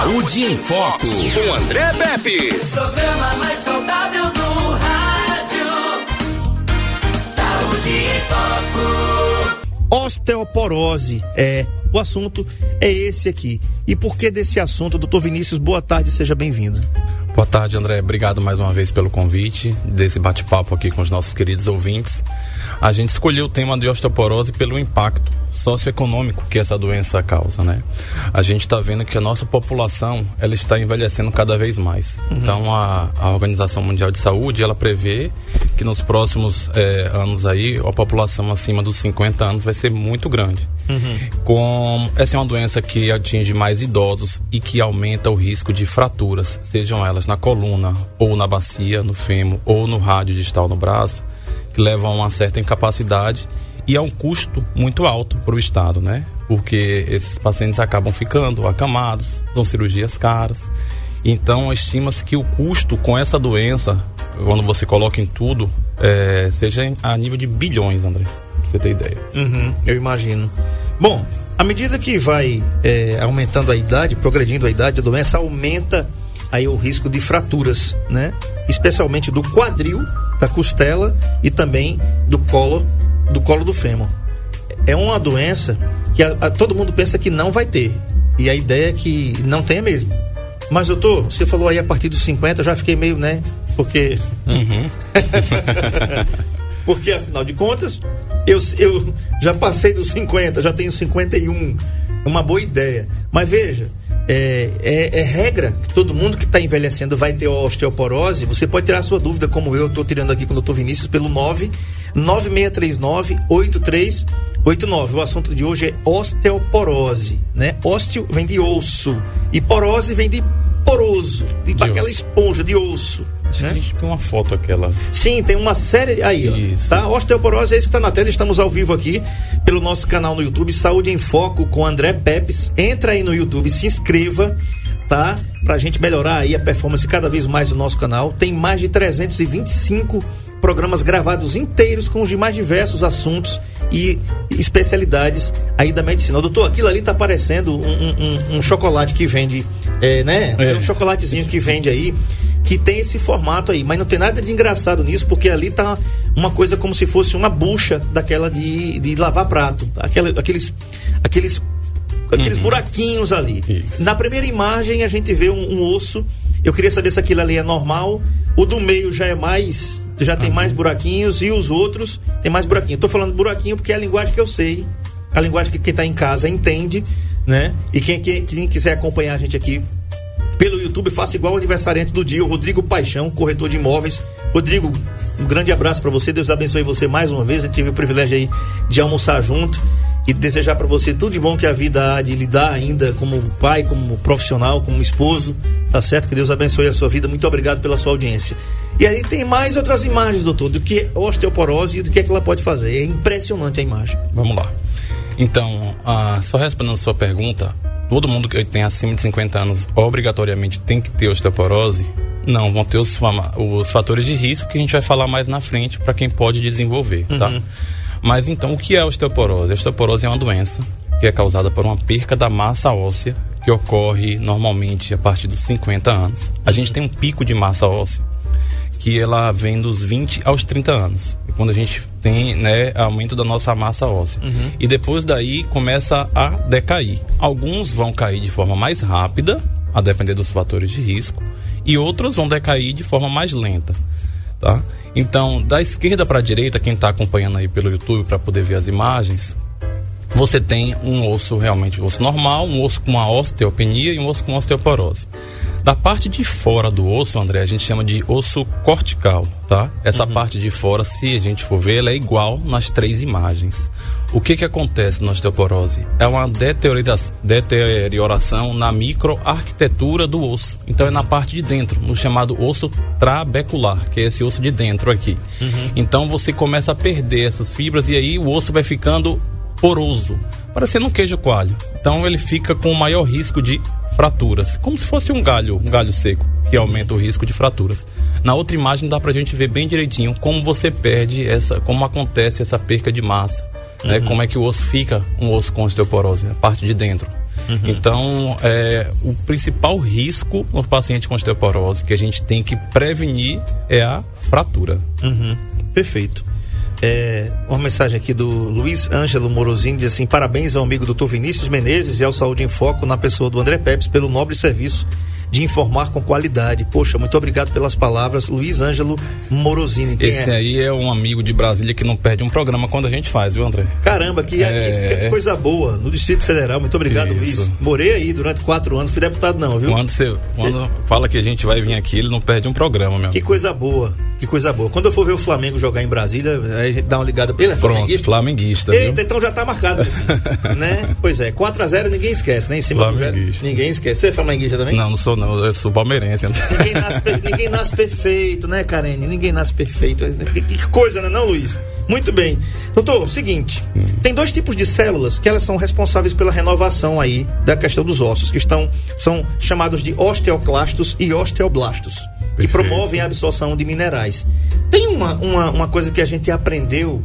Saúde em Foco, com André Pepe. Programa mais saudável do rádio. Saúde em Foco. Osteoporose é o assunto é esse aqui. E por que desse assunto, doutor Vinícius? Boa tarde, seja bem-vindo. Boa tarde, André. Obrigado mais uma vez pelo convite, desse bate-papo aqui com os nossos queridos ouvintes. A gente escolheu o tema de osteoporose pelo impacto socioeconômico que essa doença causa, né? A gente está vendo que a nossa população ela está envelhecendo cada vez mais. Uhum. Então a, a, Organização Mundial de Saúde ela prevê que nos próximos é, anos aí a população acima dos 50 anos vai ser muito grande. Uhum. Com essa é uma doença que atinge mais idosos e que aumenta o risco de fraturas, sejam elas na coluna ou na bacia, no fêmur ou no rádio distal no braço, que levam a uma certa incapacidade e é um custo muito alto para o Estado, né? Porque esses pacientes acabam ficando acamados, são cirurgias caras. Então, estima-se que o custo com essa doença, quando você coloca em tudo, é, seja a nível de bilhões, André. Pra você ter ideia. Uhum, eu imagino. Bom, à medida que vai é, aumentando a idade, progredindo a idade, a doença aumenta aí o risco de fraturas, né? Especialmente do quadril, da costela e também do colo do colo do fêmur. É uma doença que a, a, todo mundo pensa que não vai ter. E a ideia é que não tenha mesmo. Mas, doutor, você falou aí a partir dos 50, já fiquei meio, né? Porque. Uhum. Porque, afinal de contas, eu, eu já passei dos 50, já tenho 51. É uma boa ideia. Mas veja, é, é, é, regra que todo mundo que está envelhecendo vai ter osteoporose. Você pode tirar a sua dúvida, como eu estou tirando aqui com o doutor Vinícius, pelo 9 9639-8389. O assunto de hoje é osteoporose, né? Ósteo vem de osso e porose vem de poroso, de, de aquela osso. esponja de osso. Acho né? que a gente tem uma foto aquela. Sim, tem uma série aí, Isso. ó, tá? Osteoporose é isso que está na tela, estamos ao vivo aqui pelo nosso canal no YouTube, Saúde em Foco com André Pepes. Entra aí no YouTube, se inscreva, tá? Pra gente melhorar aí a performance cada vez mais do nosso canal. Tem mais de 325 programas gravados inteiros com os de mais diversos assuntos e especialidades aí da medicina. Doutor, aquilo ali tá parecendo um, um, um chocolate que vende, é, né? É. Um chocolatezinho que vende aí, que tem esse formato aí, mas não tem nada de engraçado nisso, porque ali tá uma coisa como se fosse uma bucha daquela de, de lavar prato. Aquela, aqueles, aqueles, aqueles uhum. buraquinhos ali. Isso. Na primeira imagem a gente vê um, um osso. Eu queria saber se aquilo ali é normal. O do meio já é mais já tem mais buraquinhos e os outros tem mais buraquinho. Estou falando buraquinho porque é a linguagem que eu sei, a linguagem que quem está em casa entende, né? E quem, quem, quem quiser acompanhar a gente aqui pelo YouTube, faça igual o aniversariante do dia, o Rodrigo Paixão, corretor de imóveis. Rodrigo, um grande abraço para você, Deus abençoe você mais uma vez. Eu tive o privilégio aí de almoçar junto e desejar para você tudo de bom que a vida há de lhe dar ainda como pai, como profissional, como esposo, tá certo? Que Deus abençoe a sua vida. Muito obrigado pela sua audiência. E aí tem mais outras imagens, doutor, do que osteoporose e do que, é que ela pode fazer. É impressionante a imagem. Vamos lá. Então, ah, só respondendo a sua pergunta, todo mundo que tem acima de 50 anos obrigatoriamente tem que ter osteoporose? Não, vão ter os, os fatores de risco que a gente vai falar mais na frente para quem pode desenvolver, tá? Uhum. Mas então, o que é a osteoporose? A osteoporose é uma doença que é causada por uma perca da massa óssea que ocorre normalmente a partir dos 50 anos. A gente tem um pico de massa óssea que ela vem dos 20 aos 30 anos. Quando a gente tem né, aumento da nossa massa óssea. Uhum. E depois daí começa a decair. Alguns vão cair de forma mais rápida, a depender dos fatores de risco, e outros vão decair de forma mais lenta. Tá? Então, da esquerda para a direita, quem está acompanhando aí pelo YouTube para poder ver as imagens, você tem um osso realmente um osso normal, um osso com uma osteopenia e um osso com osteoporose. Da parte de fora do osso, André, a gente chama de osso cortical, tá? Essa uhum. parte de fora, se a gente for ver, ela é igual nas três imagens. O que que acontece na osteoporose? É uma deterioração na microarquitetura do osso. Então é na parte de dentro, no chamado osso trabecular, que é esse osso de dentro aqui. Uhum. Então você começa a perder essas fibras e aí o osso vai ficando poroso, parecendo um queijo coalho. Então ele fica com maior risco de fraturas, como se fosse um galho, um galho seco, que aumenta o risco de fraturas. Na outra imagem dá pra gente ver bem direitinho como você perde essa, como acontece essa perca de massa, né? uhum. né? Como é que o osso fica um osso com osteoporose, a parte de dentro. Uhum. Então, é, o principal risco no paciente com osteoporose que a gente tem que prevenir é a fratura. Uhum. Perfeito. É, uma mensagem aqui do Luiz Ângelo Morosini diz assim: parabéns ao amigo doutor Vinícius Menezes e ao Saúde em Foco na pessoa do André Pepes pelo nobre serviço de informar com qualidade. Poxa, muito obrigado pelas palavras, Luiz Ângelo Morosini. Esse é? aí é um amigo de Brasília que não perde um programa quando a gente faz, viu, André? Caramba, que, é... que, que coisa boa. No Distrito Federal, muito obrigado, Isso. Luiz. Morei aí durante quatro anos, fui deputado não, viu? Quando você quando que... fala que a gente vai vir aqui, ele não perde um programa, meu. Que coisa boa. Que coisa boa. Quando eu for ver o Flamengo jogar em Brasília, aí a gente dá uma ligada. Ele é Pronto, flamenguista? flamenguista Eita, viu? então já tá marcado. né? Pois é, 4x0 ninguém esquece, né? Em cima do Ninguém esquece. Você é flamenguista também? Não, não sou não. Eu sou palmeirense. Ninguém nasce, ninguém nasce perfeito, né, Karine? Ninguém nasce perfeito. Que, que coisa, né, não, Luiz? Muito bem. Doutor, seguinte, tem dois tipos de células que elas são responsáveis pela renovação aí da questão dos ossos, que estão, são chamados de osteoclastos e osteoblastos que promovem a absorção de minerais. Tem uma, uma, uma coisa que a gente aprendeu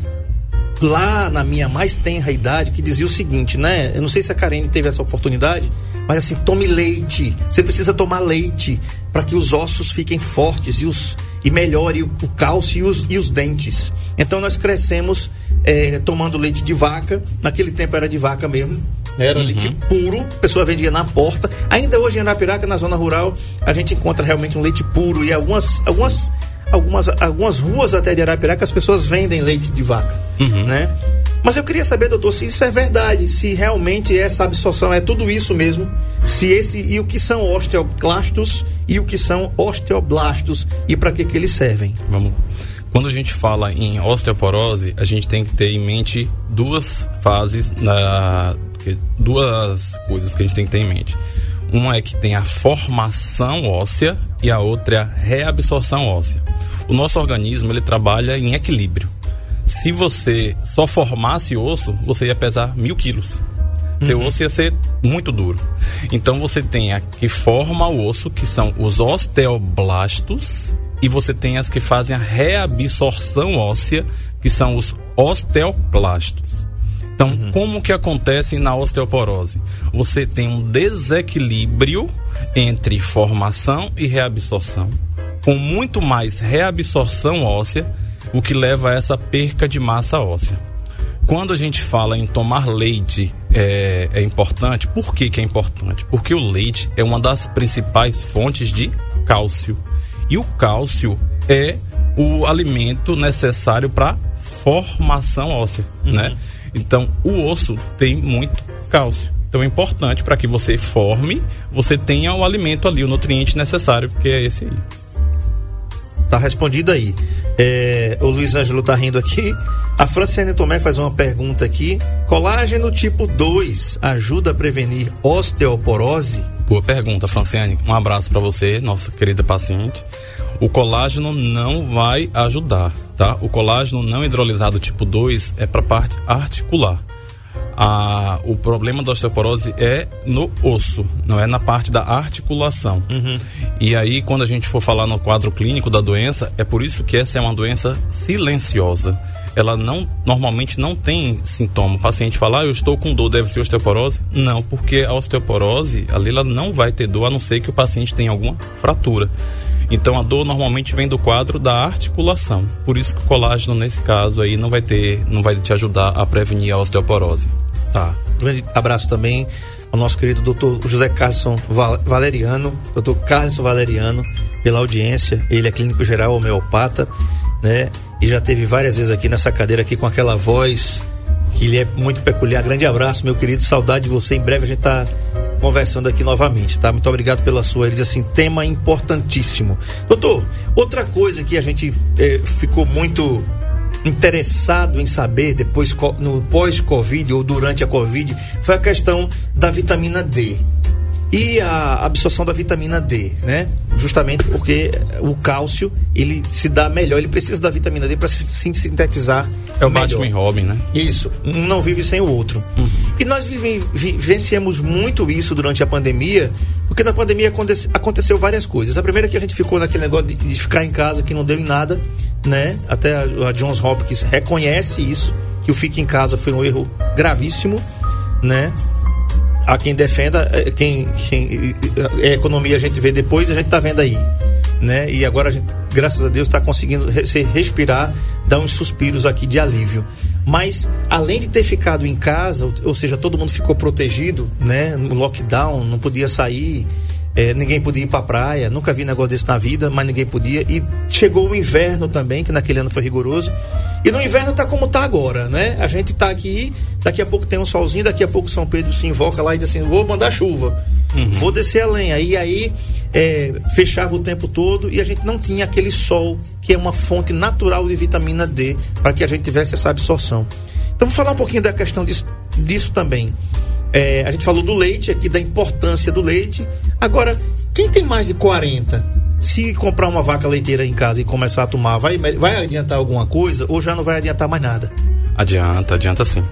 lá na minha mais tenra idade que dizia o seguinte, né? Eu não sei se a Karine teve essa oportunidade, mas assim, tome leite. Você precisa tomar leite para que os ossos fiquem fortes e, os, e melhore o, o cálcio e os, e os dentes. Então nós crescemos é, tomando leite de vaca. Naquele tempo era de vaca mesmo. Era uhum. leite puro, a pessoa vendia na porta. Ainda hoje em Anapiraca, na zona rural, a gente encontra realmente um leite puro e algumas, algumas, algumas, algumas ruas até de Arapiraca as pessoas vendem leite de vaca, uhum. né? Mas eu queria saber, doutor, se isso é verdade, se realmente essa absorção é tudo isso mesmo, se esse e o que são osteoclastos e o que são osteoblastos e para que que eles servem. Vamos. Quando a gente fala em osteoporose, a gente tem que ter em mente duas fases na duas coisas que a gente tem que ter em mente. Uma é que tem a formação óssea e a outra é a reabsorção óssea. O nosso organismo ele trabalha em equilíbrio. Se você só formasse osso, você ia pesar mil quilos. Seu uhum. osso ia ser muito duro. Então você tem a que forma o osso, que são os osteoblastos, e você tem as que fazem a reabsorção óssea, que são os osteoclastos. Então, uhum. como que acontece na osteoporose? Você tem um desequilíbrio entre formação e reabsorção, com muito mais reabsorção óssea o que leva a essa perca de massa óssea. Quando a gente fala em tomar leite é, é importante, por que, que é importante? Porque o leite é uma das principais fontes de cálcio. E o cálcio é o alimento necessário para formação óssea, uhum. né? Então, o osso tem muito cálcio. Então, é importante para que você forme, você tenha o alimento ali, o nutriente necessário, que é esse aí. Tá respondido aí. É, o Luiz Ângelo tá rindo aqui. A Franciane Tomé faz uma pergunta aqui. Colágeno tipo 2 ajuda a prevenir osteoporose? Boa pergunta, Franciane. Um abraço para você, nossa querida paciente. O colágeno não vai ajudar, tá? O colágeno não hidrolisado tipo 2 é para parte articular a, o problema da osteoporose é no osso, não é na parte da articulação. Uhum. E aí, quando a gente for falar no quadro clínico da doença, é por isso que essa é uma doença silenciosa. Ela não normalmente não tem sintoma. O paciente fala, ah, eu estou com dor, deve ser osteoporose? Não, porque a osteoporose, ali ela não vai ter dor, a não ser que o paciente tenha alguma fratura. Então a dor normalmente vem do quadro da articulação. Por isso que o colágeno nesse caso aí não vai ter, não vai te ajudar a prevenir a osteoporose. Tá. Grande abraço também ao nosso querido doutor José Carlson Valeriano, doutor Carlson Valeriano, pela audiência. Ele é clínico geral homeopata, né? E já teve várias vezes aqui nessa cadeira aqui com aquela voz que ele é muito peculiar. Grande abraço, meu querido. Saudade de você. Em breve a gente tá conversando aqui novamente, tá? Muito obrigado pela sua. Ele diz assim, tema importantíssimo. Doutor, outra coisa que a gente eh, ficou muito interessado em saber depois no pós-Covid ou durante a Covid foi a questão da vitamina D e a absorção da vitamina D, né? Justamente porque o cálcio ele se dá melhor, ele precisa da vitamina D para se sintetizar. É o Batman Robin, né? Isso, um não vive sem o outro. Uhum. E nós vivenciamos muito isso durante a pandemia, porque na pandemia aconteceu várias coisas. A primeira é que a gente ficou naquele negócio de, de ficar em casa que não deu em nada, né? Até a, a Johns Hopkins reconhece isso, que o fique em casa foi um erro gravíssimo, né? Há quem defenda, é, quem, quem é economia a gente vê depois, a gente está vendo aí. Né? E agora a gente, graças a Deus, está conseguindo respirar, dar uns suspiros aqui de alívio. Mas além de ter ficado em casa, ou seja, todo mundo ficou protegido, né? No lockdown, não podia sair, é, ninguém podia ir para a praia, nunca vi negócio desse na vida, mas ninguém podia. E chegou o inverno também, que naquele ano foi rigoroso. E no inverno tá como tá agora, né? A gente tá aqui, daqui a pouco tem um solzinho, daqui a pouco São Pedro se invoca lá e diz assim: vou mandar chuva, uhum. vou descer a lenha. E aí é, fechava o tempo todo e a gente não tinha aquele sol que é uma fonte natural de vitamina D para que a gente tivesse essa absorção. Então vou falar um pouquinho da questão disso, disso também. É, a gente falou do leite aqui, da importância do leite. Agora, quem tem mais de 40, se comprar uma vaca leiteira em casa e começar a tomar, vai, vai adiantar alguma coisa ou já não vai adiantar mais nada? Adianta, adianta sim.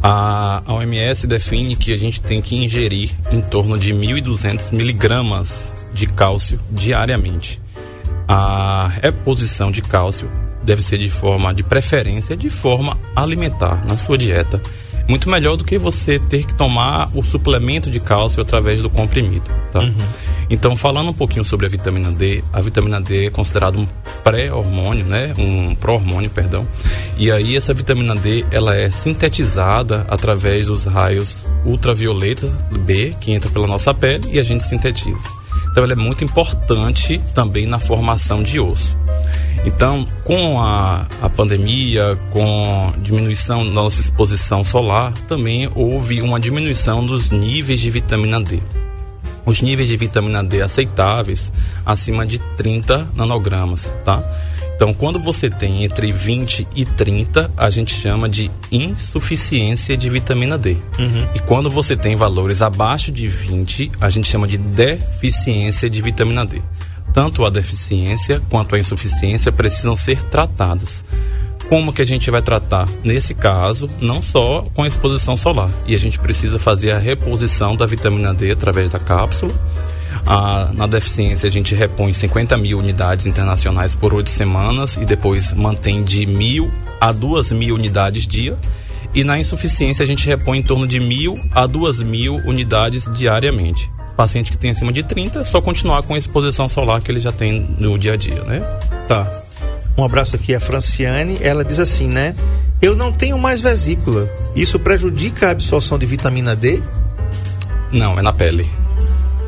A, OMS define que a gente tem que ingerir em torno de 1.200 miligramas de cálcio diariamente. A reposição de cálcio deve ser de forma de preferência de forma alimentar na sua dieta. Muito melhor do que você ter que tomar o suplemento de cálcio através do comprimido, tá? Uhum. Então, falando um pouquinho sobre a vitamina D, a vitamina D é considerada um pré-hormônio, né? Um pró-hormônio, perdão. E aí essa vitamina D, ela é sintetizada através dos raios ultravioleta B, que entra pela nossa pele e a gente sintetiza. Então ela é muito importante também na formação de osso. Então, com a, a pandemia, com diminuição da nossa exposição solar, também houve uma diminuição dos níveis de vitamina D. Os níveis de vitamina D aceitáveis acima de 30 nanogramas, tá? Então, quando você tem entre 20 e 30, a gente chama de insuficiência de vitamina D. Uhum. E quando você tem valores abaixo de 20, a gente chama de deficiência de vitamina D. Tanto a deficiência quanto a insuficiência precisam ser tratadas. Como que a gente vai tratar? Nesse caso, não só com a exposição solar. E a gente precisa fazer a reposição da vitamina D através da cápsula a, na deficiência, a gente repõe 50 mil unidades internacionais por oito semanas e depois mantém de mil a duas mil unidades dia. E na insuficiência, a gente repõe em torno de mil a duas mil unidades diariamente. Paciente que tem acima de 30, só continuar com a exposição solar que ele já tem no dia a dia, né? Tá. Um abraço aqui a Franciane. Ela diz assim, né? Eu não tenho mais vesícula. Isso prejudica a absorção de vitamina D? Não, é na pele.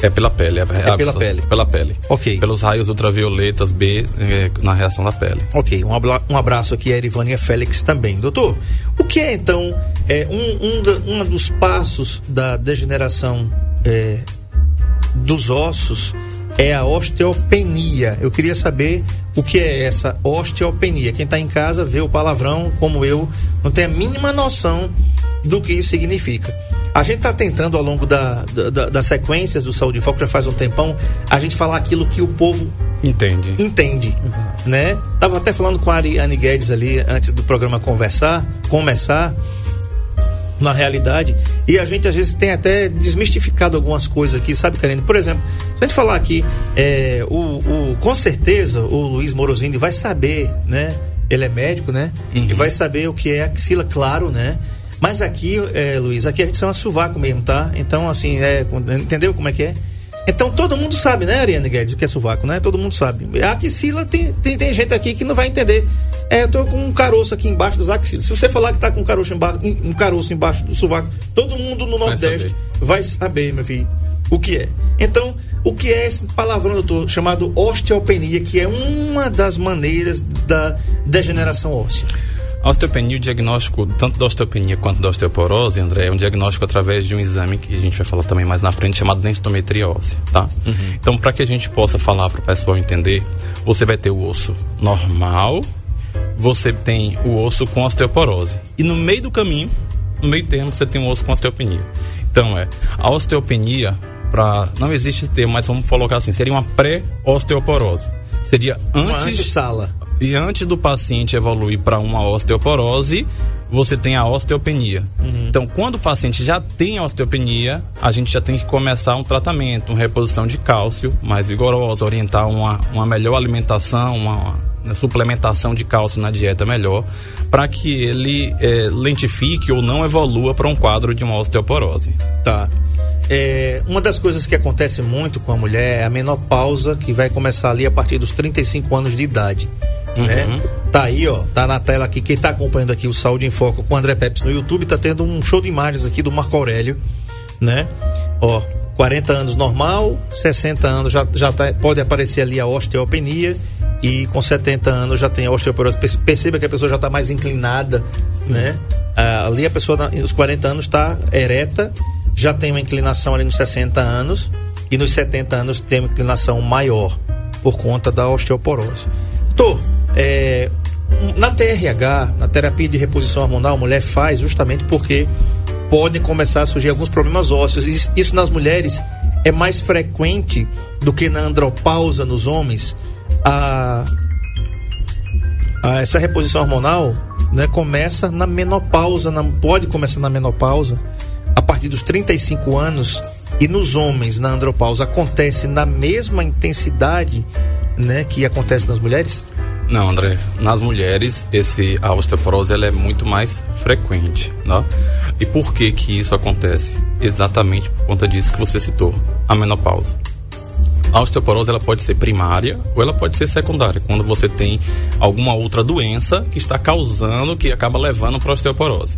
É pela pele. É, é pela pele. Pela pele. Ok. Pelos raios ultravioletas B é, na reação da pele. Ok. Um, abraço aqui a Erivânia Félix também. Doutor, o que é então é, um, um, um dos passos da degeneração é, dos ossos é a osteopenia. Eu queria saber o que é essa osteopenia. Quem está em casa vê o palavrão, como eu, não tem a mínima noção do que isso significa. A gente está tentando, ao longo da, da, das sequências do Saúde em Foco, já faz um tempão, a gente falar aquilo que o povo entende. Entende. Exato. Né? Tava até falando com a Ariane Guedes ali antes do programa conversar, começar na realidade. E a gente às vezes tem até desmistificado algumas coisas aqui, sabe, Karine? Por exemplo, se a gente falar aqui, é, o, o, com certeza o Luiz Morosini vai saber, né? Ele é médico, né? Uhum. E vai saber o que é axila, claro, né? Mas aqui, é, Luiz, aqui a gente chama sovaco mesmo, tá? Então, assim, é, entendeu como é que é? Então todo mundo sabe, né, Ariane Guedes, o que é sovaco, né? Todo mundo sabe. A axila tem, tem, tem, gente aqui que não vai entender. É, eu tô com um caroço aqui embaixo das axilas. Se você falar que tá com um caroço embaixo, um caroço embaixo do sovaco, todo mundo no vai Nordeste saber. vai saber, meu filho, o que é. Então, o que é esse palavrão, doutor, chamado osteopenia, que é uma das maneiras da degeneração óssea? A osteopenia, o diagnóstico tanto da osteopenia quanto da osteoporose, André, é um diagnóstico através de um exame que a gente vai falar também mais na frente, chamado densitometria óssea, tá? Uhum. Então, para que a gente possa falar para o pessoal entender, você vai ter o osso normal, você tem o osso com osteoporose. E no meio do caminho, no meio termo, você tem o osso com osteopenia. Então, é, a osteopenia, para não existe termo, mas vamos colocar assim, seria uma pré-osteoporose. Seria antes... sala e antes do paciente evoluir para uma osteoporose, você tem a osteopenia. Uhum. Então, quando o paciente já tem osteopenia, a gente já tem que começar um tratamento, uma reposição de cálcio mais vigorosa, orientar uma, uma melhor alimentação, uma, uma suplementação de cálcio na dieta melhor, para que ele é, lentifique ou não evolua para um quadro de uma osteoporose. Tá. é, uma das coisas que acontece muito com a mulher é a menopausa, que vai começar ali a partir dos 35 anos de idade. Uhum. Né? Tá aí, ó, tá na tela aqui. Quem tá acompanhando aqui o Saúde em Foco com o André Peps no YouTube, tá tendo um show de imagens aqui do Marco Aurélio, né? Ó, 40 anos normal, 60 anos já, já tá, pode aparecer ali a osteopenia e com 70 anos já tem a osteoporose. Perceba que a pessoa já está mais inclinada, Sim. né? Ah, ali a pessoa nos 40 anos está ereta, já tem uma inclinação ali nos 60 anos e nos 70 anos tem uma inclinação maior por conta da osteoporose. Tô, é, na TRH, na terapia de reposição hormonal, a mulher faz justamente porque podem começar a surgir alguns problemas ósseos. Isso nas mulheres é mais frequente do que na andropausa nos homens. A, a essa reposição hormonal né, começa na menopausa, pode começar na menopausa a partir dos 35 anos e nos homens na andropausa acontece na mesma intensidade né, que acontece nas mulheres? Não, André. Nas mulheres, esse, a osteoporose ela é muito mais frequente. Né? E por que, que isso acontece? Exatamente por conta disso que você citou, a menopausa. A osteoporose ela pode ser primária ou ela pode ser secundária, quando você tem alguma outra doença que está causando, que acaba levando para a osteoporose.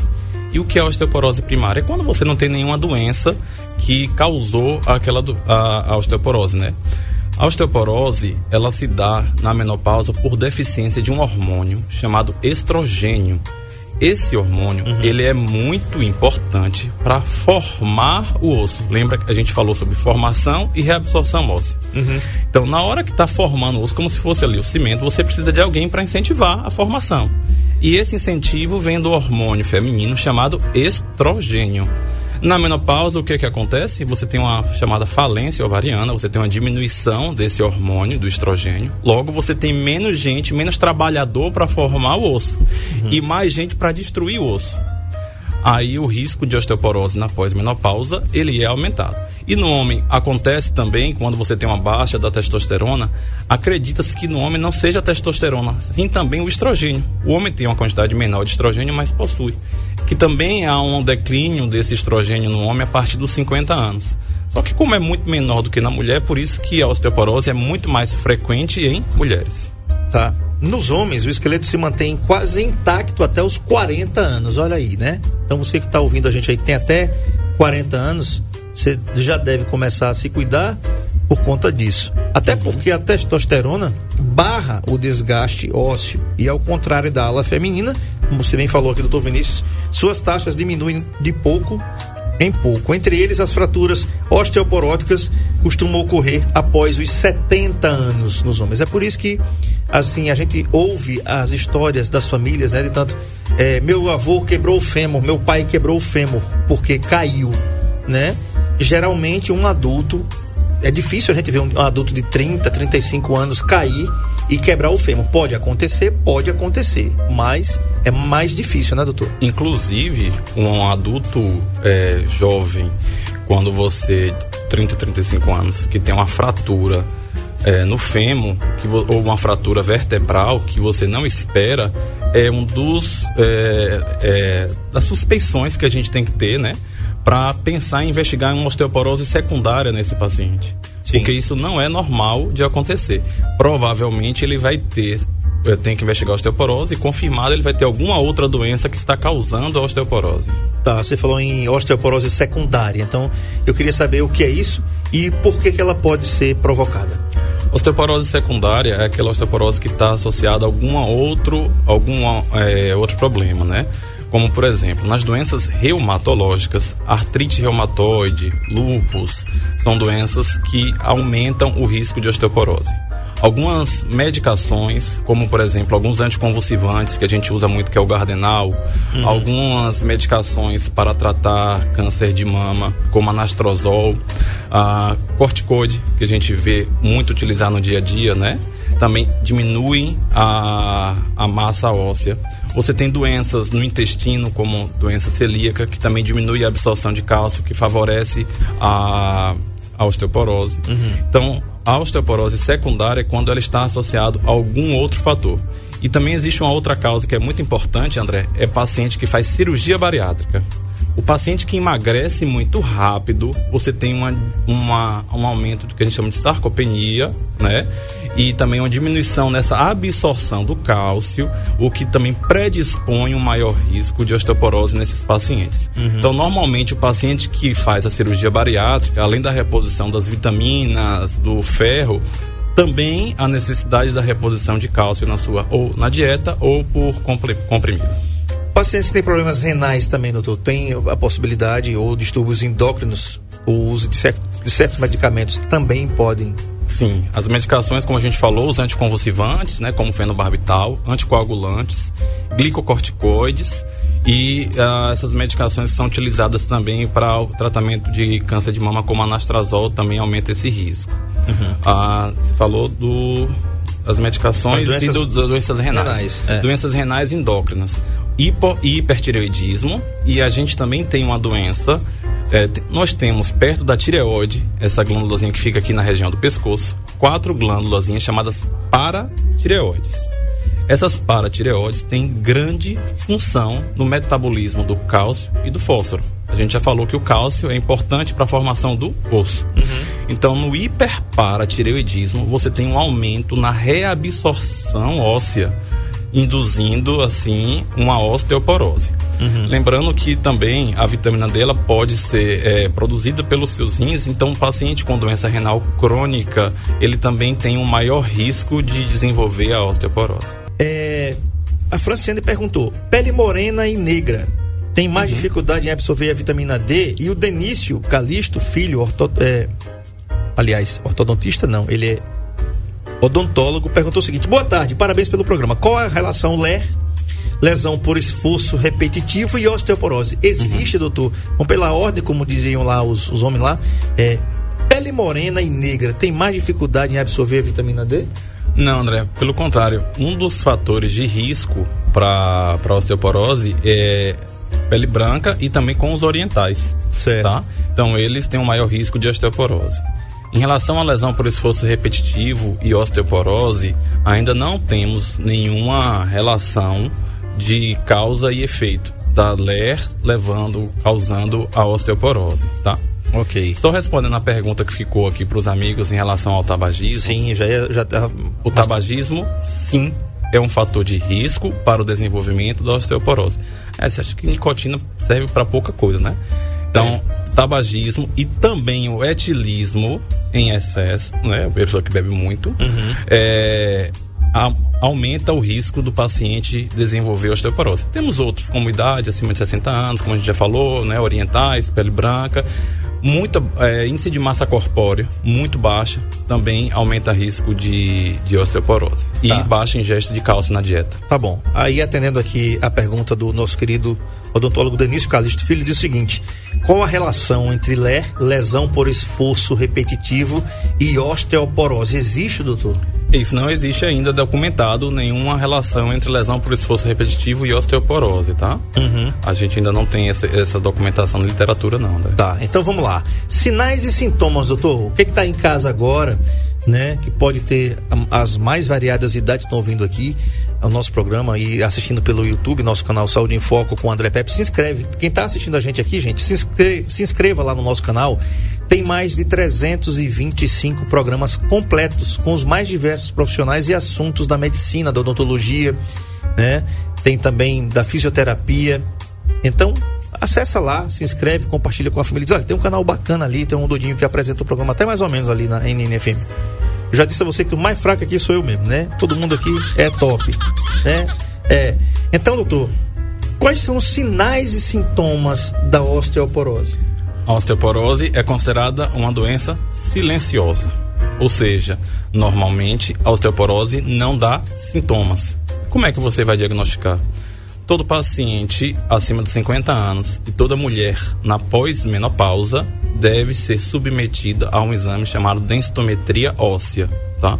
E o que é a osteoporose primária? É quando você não tem nenhuma doença que causou aquela a, a osteoporose, né? A osteoporose, ela se dá na menopausa por deficiência de um hormônio chamado estrogênio. Esse hormônio, uhum. ele é muito importante para formar o osso. Lembra que a gente falou sobre formação e reabsorção óssea. Uhum. Então, na hora que está formando o osso, como se fosse ali o cimento, você precisa de alguém para incentivar a formação. E esse incentivo vem do hormônio feminino chamado estrogênio. Na menopausa, o que que acontece? Você tem uma chamada falência ovariana, você tem uma diminuição desse hormônio, do estrogênio. Logo, você tem menos gente, menos trabalhador para formar o osso uhum. e mais gente para destruir o osso aí o risco de osteoporose na pós-menopausa ele é aumentado. E no homem acontece também quando você tem uma baixa da testosterona, acredita-se que no homem não seja a testosterona, sim também o estrogênio. O homem tem uma quantidade menor de estrogênio, mas possui. Que também há um declínio desse estrogênio no homem a partir dos 50 anos. Só que como é muito menor do que na mulher, por isso que a osteoporose é muito mais frequente em mulheres. Tá. Nos homens, o esqueleto se mantém quase intacto até os 40 anos. Olha aí, né? Então você que está ouvindo a gente aí que tem até 40 anos, você já deve começar a se cuidar por conta disso. Até uhum. porque a testosterona barra o desgaste ósseo. E ao contrário da ala feminina, como você bem falou aqui, doutor Vinícius, suas taxas diminuem de pouco em pouco. Entre eles, as fraturas osteoporóticas costumam ocorrer após os 70 anos nos homens. É por isso que, assim, a gente ouve as histórias das famílias, né? De tanto, é, meu avô quebrou o fêmur, meu pai quebrou o fêmur porque caiu, né? Geralmente, um adulto é difícil a gente ver um adulto de 30, 35 anos cair e quebrar o fêmur. Pode acontecer, pode acontecer, mas é mais difícil, né, doutor? Inclusive, um adulto é, jovem, quando você, 30, 35 anos, que tem uma fratura é, no fêmur, que, ou uma fratura vertebral que você não espera, é um dos é, é, das suspeições que a gente tem que ter, né? Para pensar em investigar uma osteoporose secundária nesse paciente. Sim. Porque isso não é normal de acontecer. Provavelmente ele vai ter eh, tem que investigar a osteoporose e confirmado ele vai ter alguma outra doença que está causando a osteoporose. Tá, você falou em osteoporose secundária, então eu queria saber o que é isso e por que, que ela pode ser provocada. Osteoporose secundária é aquela osteoporose que está associada a algum outro, algum é, outro problema, né? Como por exemplo, nas doenças reumatológicas, artrite reumatoide, lúpus, são doenças que aumentam o risco de osteoporose. Algumas medicações, como por exemplo alguns anticonvulsivantes que a gente usa muito, que é o Gardenal, uhum. algumas medicações para tratar câncer de mama, como anastrozol, a corticoide, que a gente vê muito utilizar no dia a dia, né? Também diminuem a, a massa óssea. Você tem doenças no intestino, como doença celíaca, que também diminui a absorção de cálcio, que favorece a, a osteoporose. Uhum. Então, a osteoporose secundária é quando ela está associada a algum outro fator. E também existe uma outra causa que é muito importante, André, é paciente que faz cirurgia bariátrica. O paciente que emagrece muito rápido, você tem uma, uma, um aumento do que a gente chama de sarcopenia, né? E também uma diminuição nessa absorção do cálcio, o que também predispõe um maior risco de osteoporose nesses pacientes. Uhum. Então, normalmente, o paciente que faz a cirurgia bariátrica, além da reposição das vitaminas, do ferro, também a necessidade da reposição de cálcio na sua ou na dieta ou por comprimido. Pacientes que têm problemas renais também, doutor, tem a possibilidade ou distúrbios endócrinos, o uso de, certo, de certos medicamentos também podem? Sim, as medicações, como a gente falou, os anticonvulsivantes, né, como fenobarbital, anticoagulantes, glicocorticoides e uh, essas medicações são utilizadas também para o tratamento de câncer de mama, como anastrazol, também aumenta esse risco. Uhum. Uh, você falou do as medicações doenças, e do, do, doenças renais. renais é. Doenças renais endócrinas. Hipo hipertireoidismo. E a gente também tem uma doença. É, nós temos perto da tireoide, essa glândulazinha que fica aqui na região do pescoço, quatro glândulas chamadas paratireoides. Essas paratireoides têm grande função no metabolismo do cálcio e do fósforo. A gente já falou que o cálcio é importante para a formação do osso. Uhum. Então, no hiperparatireoidismo, você tem um aumento na reabsorção óssea, induzindo, assim, uma osteoporose. Uhum. Lembrando que também a vitamina D ela pode ser é, produzida pelos seus rins, então o paciente com doença renal crônica, ele também tem um maior risco de desenvolver a osteoporose. É, a Franciane perguntou: pele morena e negra tem mais uhum. dificuldade em absorver a vitamina D e o Denício Calisto, filho, orto, é, aliás, ortodontista não, ele é odontólogo, perguntou o seguinte: Boa tarde, parabéns pelo programa. Qual é a relação LER, lesão por esforço repetitivo e osteoporose? Existe, uhum. doutor? Vamos pela ordem, como diziam lá os, os homens lá, é, pele morena e negra tem mais dificuldade em absorver a vitamina D? Não, André, pelo contrário, um dos fatores de risco para osteoporose é pele branca e também com os orientais. Certo. Tá? Então eles têm um maior risco de osteoporose. Em relação à lesão por esforço repetitivo e osteoporose, ainda não temos nenhuma relação de causa e efeito da LER levando, causando a osteoporose, tá? Ok. Só respondendo a pergunta que ficou aqui para os amigos em relação ao tabagismo. Sim, já já tá... O tabagismo, sim, é um fator de risco para o desenvolvimento da osteoporose. É, você acha que nicotina serve para pouca coisa, né? Então, é. tabagismo e também o etilismo em excesso, né? A pessoa que bebe muito, uhum. é, a, aumenta o risco do paciente desenvolver osteoporose. Temos outros, como idade acima de 60 anos, como a gente já falou, né? Orientais, pele branca muita é, índice de massa corpórea muito baixa também aumenta risco de, de osteoporose tá. e baixa ingesta de cálcio na dieta. Tá bom. Aí atendendo aqui a pergunta do nosso querido odontólogo Denício Calixto Filho diz o seguinte: qual a relação entre LER, lesão por esforço repetitivo e osteoporose? Existe, doutor? Isso não existe ainda documentado nenhuma relação entre lesão por esforço repetitivo e osteoporose, tá? Uhum. A gente ainda não tem essa, essa documentação na literatura, não. Né? Tá, então vamos lá. Sinais e sintomas, doutor. O que está em casa agora, né? Que pode ter as mais variadas idades estão ouvindo aqui o nosso programa e assistindo pelo YouTube, nosso canal Saúde em Foco com André Pepe. Se inscreve. Quem está assistindo a gente aqui, gente, se inscreva, se inscreva lá no nosso canal tem mais de 325 programas completos com os mais diversos profissionais e assuntos da medicina, da odontologia, né? Tem também da fisioterapia. Então, acessa lá, se inscreve, compartilha com a família. Diz, olha, tem um canal bacana ali, tem um doidinho que apresenta o programa até mais ou menos ali na NNFM. Já disse a você que o mais fraco aqui sou eu mesmo, né? Todo mundo aqui é top, né? É. Então, doutor, quais são os sinais e sintomas da osteoporose? A osteoporose é considerada uma doença silenciosa, ou seja, normalmente a osteoporose não dá sintomas. Como é que você vai diagnosticar? Todo paciente acima de 50 anos e toda mulher na pós-menopausa deve ser submetida a um exame chamado densitometria óssea, tá?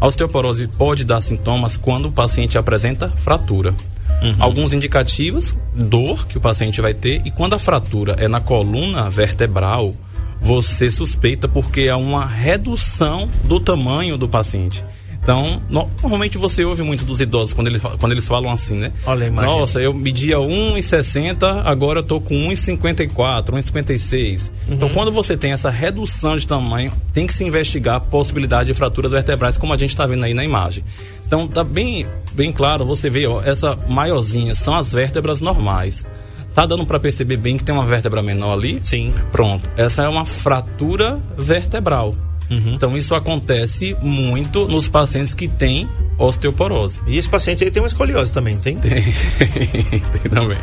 A osteoporose pode dar sintomas quando o paciente apresenta fratura. Uhum. Alguns indicativos, dor que o paciente vai ter, e quando a fratura é na coluna vertebral, você suspeita porque há uma redução do tamanho do paciente. Então, no, normalmente você ouve muito dos idosos quando, ele, quando eles falam assim, né? Olha, imagina. Nossa, eu media 1,60, agora eu tô com 1,54, 1,56. Uhum. Então, quando você tem essa redução de tamanho, tem que se investigar a possibilidade de fraturas vertebrais, como a gente está vendo aí na imagem. Então, tá bem, bem claro, você vê, ó, essa maiorzinha são as vértebras normais. Tá dando para perceber bem que tem uma vértebra menor ali? Sim. Pronto. Essa é uma fratura vertebral. Uhum. Então isso acontece muito nos pacientes que têm osteoporose. E esse paciente ele tem uma escoliose também, tem? Tem, tem também.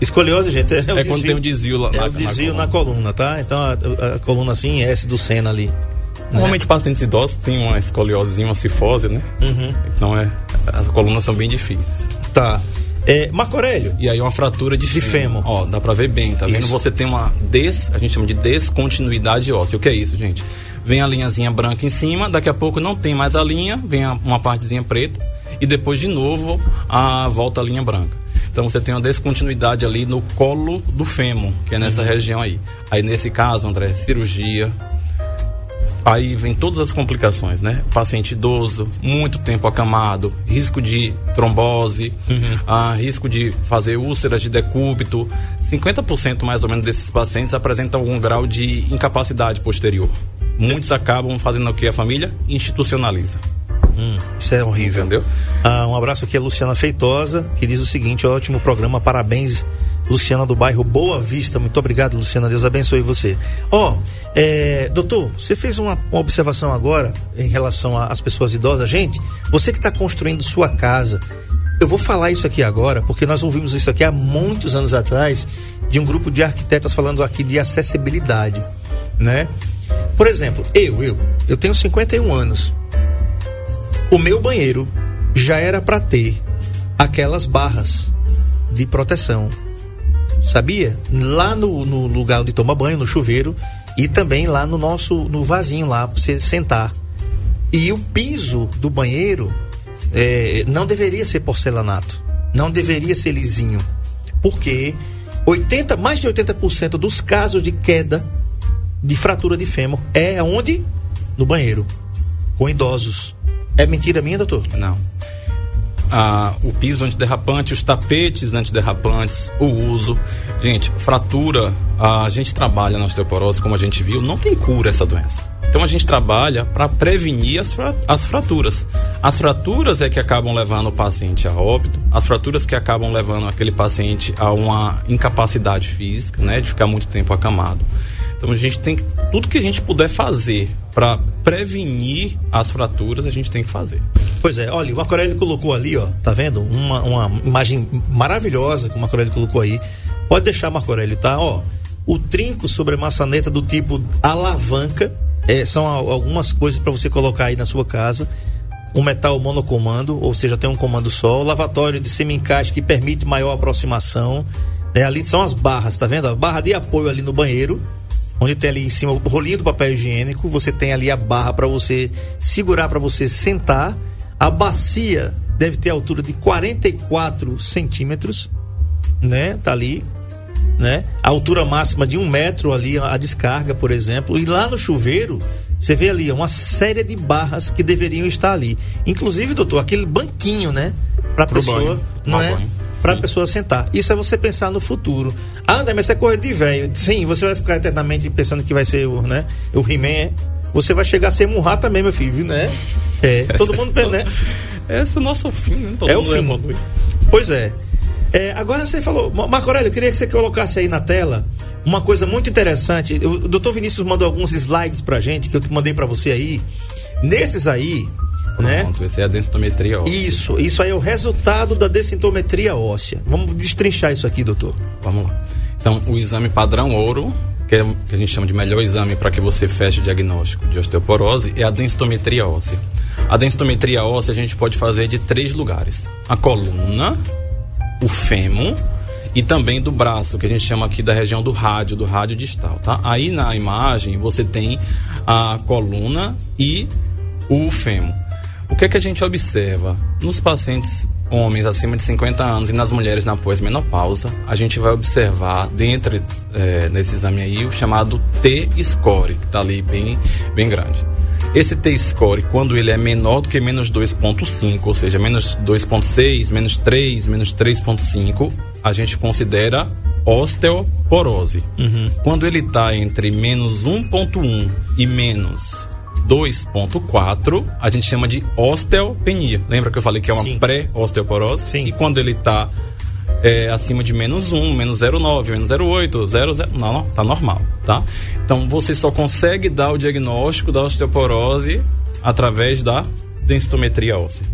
Escoliose, gente, é, é quando desvio, tem um desvio lá é desvio na coluna. na coluna, tá? Então a, a, coluna assim, S do Sena ali. Normalmente né? pacientes idosos têm uma escoliose, uma cifose, né? Uhum. Então é, as colunas são bem difíceis. Tá. É, Marco Aurélio. E aí uma fratura de, de fêmur. Ó, dá pra ver bem, tá isso. vendo? Você tem uma des, a gente chama de descontinuidade óssea. O que é isso, gente? Vem a linhazinha branca em cima, daqui a pouco não tem mais a linha, vem uma partezinha preta e depois de novo a volta a linha branca. Então você tem uma descontinuidade ali no colo do fêmur, que é nessa uhum. região aí. Aí nesse caso, André, cirurgia, Aí vem todas as complicações, né? Paciente idoso, muito tempo acamado, risco de trombose, uhum. ah, risco de fazer úlceras de decúbito. 50% mais ou menos desses pacientes apresentam algum grau de incapacidade posterior. Muitos acabam fazendo o que a família institucionaliza. Hum, isso é horrível. Entendeu? Ah, um abraço aqui a Luciana Feitosa, que diz o seguinte: ótimo programa, parabéns Luciana do bairro Boa Vista. Muito obrigado, Luciana. Deus abençoe você. Ó, oh, é, doutor, você fez uma, uma, observação agora em relação às pessoas idosas. Gente, você que está construindo sua casa, eu vou falar isso aqui agora, porque nós ouvimos isso aqui há muitos anos atrás, de um grupo de arquitetos falando aqui de acessibilidade, né? Por exemplo, eu, eu, eu tenho 51 anos. O meu banheiro já era para ter aquelas barras de proteção sabia? Lá no, no lugar onde toma banho, no chuveiro, e também lá no nosso no vasinho lá para você sentar. E o piso do banheiro é, não deveria ser porcelanato, não deveria ser lisinho, porque 80, mais de 80% dos casos de queda de fratura de fêmur é onde? No banheiro, com idosos. É mentira minha, doutor? Não ah, o piso antiderrapante, os tapetes antiderrapantes, o uso. Gente, fratura, a gente trabalha na osteoporose, como a gente viu, não tem cura essa doença. Então a gente trabalha para prevenir as, as fraturas. As fraturas é que acabam levando o paciente a óbito, as fraturas que acabam levando aquele paciente a uma incapacidade física, né, de ficar muito tempo acamado. Então a gente tem tudo que a gente puder fazer para prevenir as fraturas, a gente tem que fazer. Pois é, olha, o Aurélio colocou ali, ó, tá vendo? Uma, uma imagem maravilhosa que o Aurélio colocou aí. Pode deixar, Marco tá? Ó, o trinco sobre a maçaneta do tipo alavanca, é, são algumas coisas para você colocar aí na sua casa. Um metal monocomando, ou seja, tem um comando só. O lavatório de semi-encaixe que permite maior aproximação. É, ali são as barras, tá vendo? A barra de apoio ali no banheiro onde tem ali em cima o rolinho do papel higiênico, você tem ali a barra para você segurar, para você sentar. A bacia deve ter altura de 44 centímetros, né? Tá ali, né? A altura máxima de um metro ali, a descarga, por exemplo. E lá no chuveiro, você vê ali uma série de barras que deveriam estar ali. Inclusive, doutor, aquele banquinho, né? Para pessoa, banho. não é? Banho para a pessoa sentar. Isso é você pensar no futuro. Ah, André, mas você é coisa de velho. Sim, você vai ficar eternamente pensando que vai ser o, né, o He-Man. É? Você vai chegar a ser Murra também, meu filho, né? É, todo mundo pensa, né? Esse é o nosso fim, né? Todo é o fim. Pois é. é. Agora você falou, Marco Aurélio, eu queria que você colocasse aí na tela uma coisa muito interessante. O doutor Vinícius mandou alguns slides pra gente, que eu mandei para você aí. Nesses aí, né? Pronto, essa é a densitometria óssea. Isso, isso aí é o resultado da densitometria óssea. Vamos destrinchar isso aqui, doutor. Vamos lá. Então, o exame padrão ouro, que, é, que a gente chama de melhor exame para que você feche o diagnóstico de osteoporose, é a densitometria óssea. A densitometria óssea a gente pode fazer de três lugares: a coluna, o fêmur e também do braço, que a gente chama aqui da região do rádio, do rádio distal, tá? Aí na imagem você tem a coluna e o fêmur. O que, é que a gente observa? Nos pacientes homens acima de 50 anos e nas mulheres na pós-menopausa, a gente vai observar dentro é, desse exame aí o chamado T-score, que está ali bem, bem grande. Esse T-score, quando ele é menor do que menos 2,5, ou seja, menos 2,6, menos 3, menos 3,5, a gente considera osteoporose. Uhum. Quando ele está entre menos 1,1 e menos 2,4, a gente chama de osteopenia. Lembra que eu falei que é uma pré-osteoporose? Sim. E quando ele está é, acima de menos 1, menos 0,9, menos 0,8, 0, 0, não, não, tá normal, tá? Então você só consegue dar o diagnóstico da osteoporose através da densitometria óssea.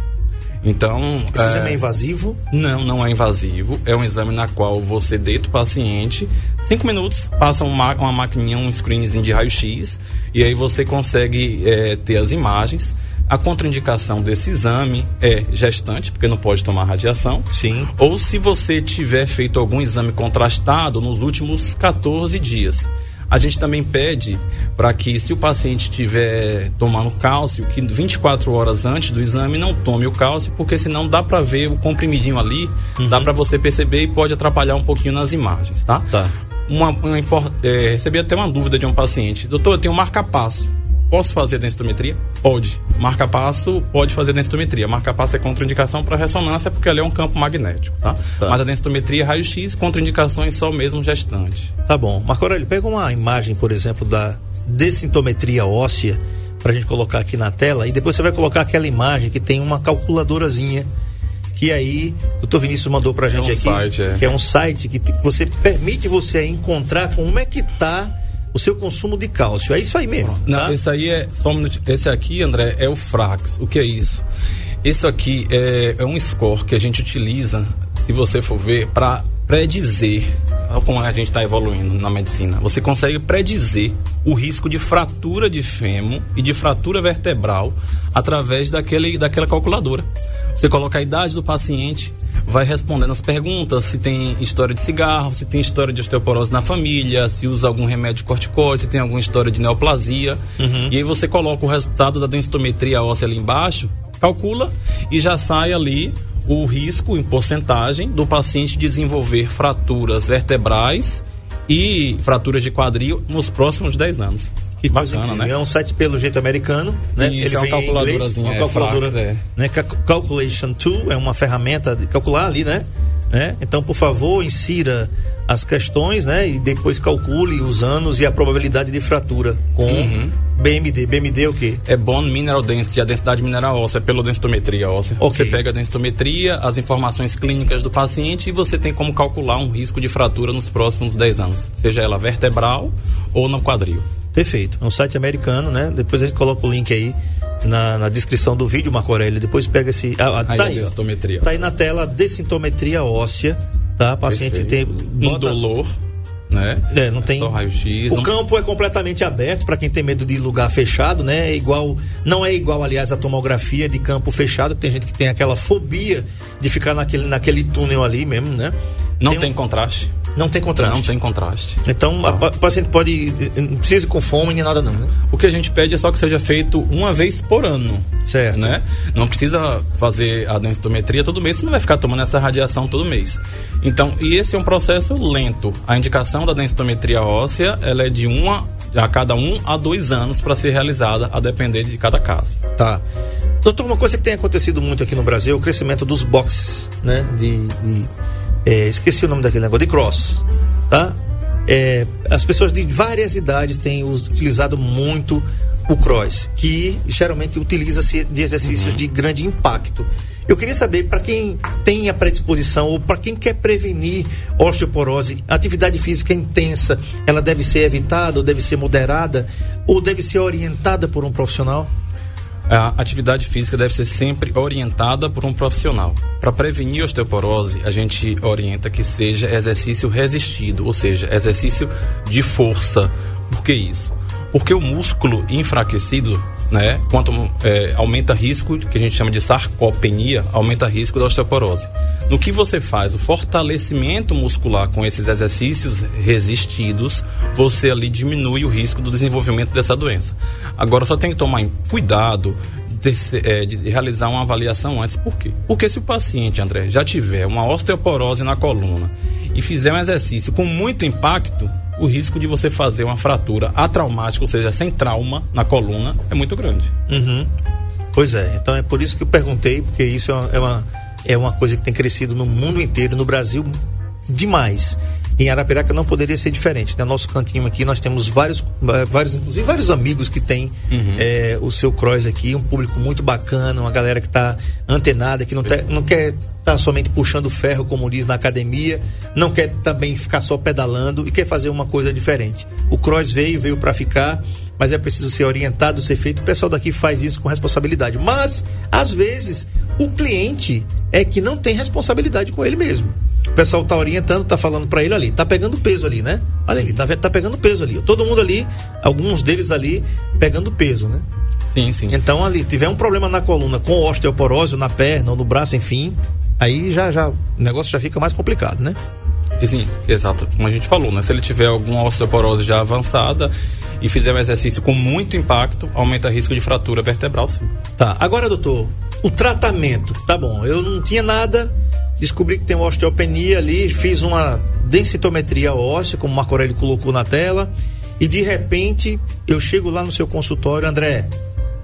Então. Esse é... exame é invasivo? Não, não é invasivo. É um exame na qual você deita o paciente, cinco minutos, passa uma, uma maquininha, um screenzinho de raio-x, e aí você consegue é, ter as imagens. A contraindicação desse exame é gestante, porque não pode tomar radiação. Sim. Ou se você tiver feito algum exame contrastado nos últimos 14 dias. A gente também pede para que, se o paciente estiver tomando cálcio, que 24 horas antes do exame não tome o cálcio, porque senão dá para ver o comprimidinho ali, uhum. dá para você perceber e pode atrapalhar um pouquinho nas imagens, tá? Tá. Uma, uma é, recebi até uma dúvida de um paciente. Doutor, eu tenho um marca-passo. Posso fazer densitometria? Pode. Marca-passo pode fazer densitometria. Marca-passo é contraindicação para ressonância porque ali é um campo magnético, tá? tá. Mas a densitometria é raio-x, contraindicações só mesmo gestante. Tá bom. Marco Aurélio, pega uma imagem, por exemplo, da dessintometria óssea para a gente colocar aqui na tela e depois você vai colocar aquela imagem que tem uma calculadorazinha que aí o doutor Vinícius mandou para a gente é um aqui, site, é. que é um site que você permite você encontrar como é que está o seu consumo de cálcio. É isso aí mesmo. Tá? Não, esse aí é. Só um esse aqui, André, é o Frax. O que é isso? Esse aqui é, é um score que a gente utiliza, se você for ver, para predizer como a gente está evoluindo na medicina. Você consegue predizer o risco de fratura de fêmur e de fratura vertebral através daquele, daquela calculadora. Você coloca a idade do paciente, vai respondendo as perguntas, se tem história de cigarro, se tem história de osteoporose na família, se usa algum remédio corticoide, se tem alguma história de neoplasia. Uhum. E aí você coloca o resultado da densitometria óssea ali embaixo, calcula e já sai ali o risco em porcentagem do paciente desenvolver fraturas vertebrais e fraturas de quadril nos próximos 10 anos. Que bacana, né? É um site pelo jeito americano, né? Isso, Ele é uma calculadorazinha, uma calculadora, é, é. né? Calculation Tool é uma ferramenta de calcular ali, né? né? Então, por favor, insira as questões, né? E depois calcule os anos e a probabilidade de fratura com uhum. BMD. BMD é o quê? É Bone Mineral Density, a densidade mineral óssea, pela densitometria óssea. Okay. Você pega a densitometria, as informações clínicas do paciente e você tem como calcular um risco de fratura nos próximos 10 anos, seja ela vertebral ou no quadril. Perfeito. É um site americano, né? Depois a gente coloca o link aí na, na descrição do vídeo, Marco Aurélio. Depois pega esse. Ah, tá, aí, aí, tá aí na tela dessintometria óssea, tá? Paciente Perfeito. tem. Bota... Indolor. Né? É, não tem. É só raio-x. O não... campo é completamente aberto para quem tem medo de lugar fechado, né? É igual, não é igual, aliás, a tomografia de campo fechado. Tem gente que tem aquela fobia de ficar naquele, naquele túnel ali mesmo, né? Não tem, tem um... contraste. Não tem contraste. Não tem contraste. Então, o paciente pode. Não precisa ir com fome nem nada, não, né? O que a gente pede é só que seja feito uma vez por ano. Certo. Né? Não precisa fazer a densitometria todo mês, você não vai ficar tomando essa radiação todo mês. Então, e esse é um processo lento. A indicação da densitometria óssea, ela é de uma a cada um a dois anos para ser realizada, a depender de cada caso. Tá. Doutor, uma coisa que tem acontecido muito aqui no Brasil é o crescimento dos boxes, né? De, de é, esqueci o nome daquele negócio, de cross, tá? É, as pessoas de várias idades têm utilizado muito o cross, que geralmente utiliza-se de exercícios uhum. de grande impacto. Eu queria saber, para quem tem a predisposição ou para quem quer prevenir osteoporose, atividade física intensa, ela deve ser evitada ou deve ser moderada ou deve ser orientada por um profissional? A atividade física deve ser sempre orientada por um profissional. Para prevenir osteoporose, a gente orienta que seja exercício resistido, ou seja, exercício de força. Por que isso? Porque o músculo enfraquecido né? Quanto é, aumenta risco, que a gente chama de sarcopenia, aumenta risco da osteoporose. No que você faz o fortalecimento muscular com esses exercícios resistidos, você ali diminui o risco do desenvolvimento dessa doença. Agora só tem que tomar cuidado de, é, realizar uma avaliação antes. Por quê? Porque se o paciente, André, já tiver uma osteoporose na coluna e fizer um exercício com muito impacto, o risco de você fazer uma fratura atraumática, ou seja, sem trauma na coluna, é muito grande. Uhum. Pois é, então é por isso que eu perguntei, porque isso é uma, é uma, é coisa que tem crescido no mundo inteiro, no Brasil, demais. Em Arapiraca não poderia ser diferente. No né? nosso cantinho aqui nós temos vários, eh, vários inclusive vários amigos que têm uhum. é, o seu cross aqui, um público muito bacana, uma galera que está antenada, que não, te, não quer estar tá somente puxando ferro, como diz na academia, não quer também ficar só pedalando e quer fazer uma coisa diferente. O cross veio, veio para ficar, mas é preciso ser orientado, ser feito. O pessoal daqui faz isso com responsabilidade. Mas, às vezes, o cliente é que não tem responsabilidade com ele mesmo. O pessoal tá orientando, tá falando para ele ali, tá pegando peso ali, né? Olha ali, tá, tá pegando peso ali. Todo mundo ali, alguns deles ali, pegando peso, né? Sim, sim. Então ali, tiver um problema na coluna com osteoporose, na perna ou no braço, enfim, aí já, já, o negócio já fica mais complicado, né? Sim, exato. Como a gente falou, né? Se ele tiver alguma osteoporose já avançada e fizer um exercício com muito impacto, aumenta o risco de fratura vertebral, sim. Tá. Agora, doutor, o tratamento, tá bom. Eu não tinha nada, descobri que tem uma osteopenia ali, fiz uma densitometria óssea, como o Marco Aurélio colocou na tela, e de repente eu chego lá no seu consultório, André,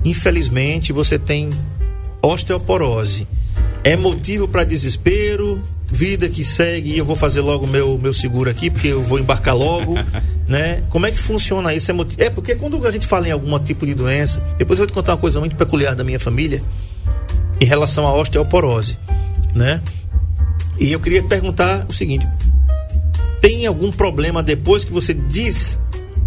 infelizmente você tem osteoporose. É motivo para desespero, vida que segue, eu vou fazer logo meu meu seguro aqui, porque eu vou embarcar logo, né? Como é que funciona isso? É, é porque quando a gente fala em algum tipo de doença, depois eu vou te contar uma coisa muito peculiar da minha família em relação à osteoporose, né? E eu queria perguntar o seguinte: tem algum problema depois que você diz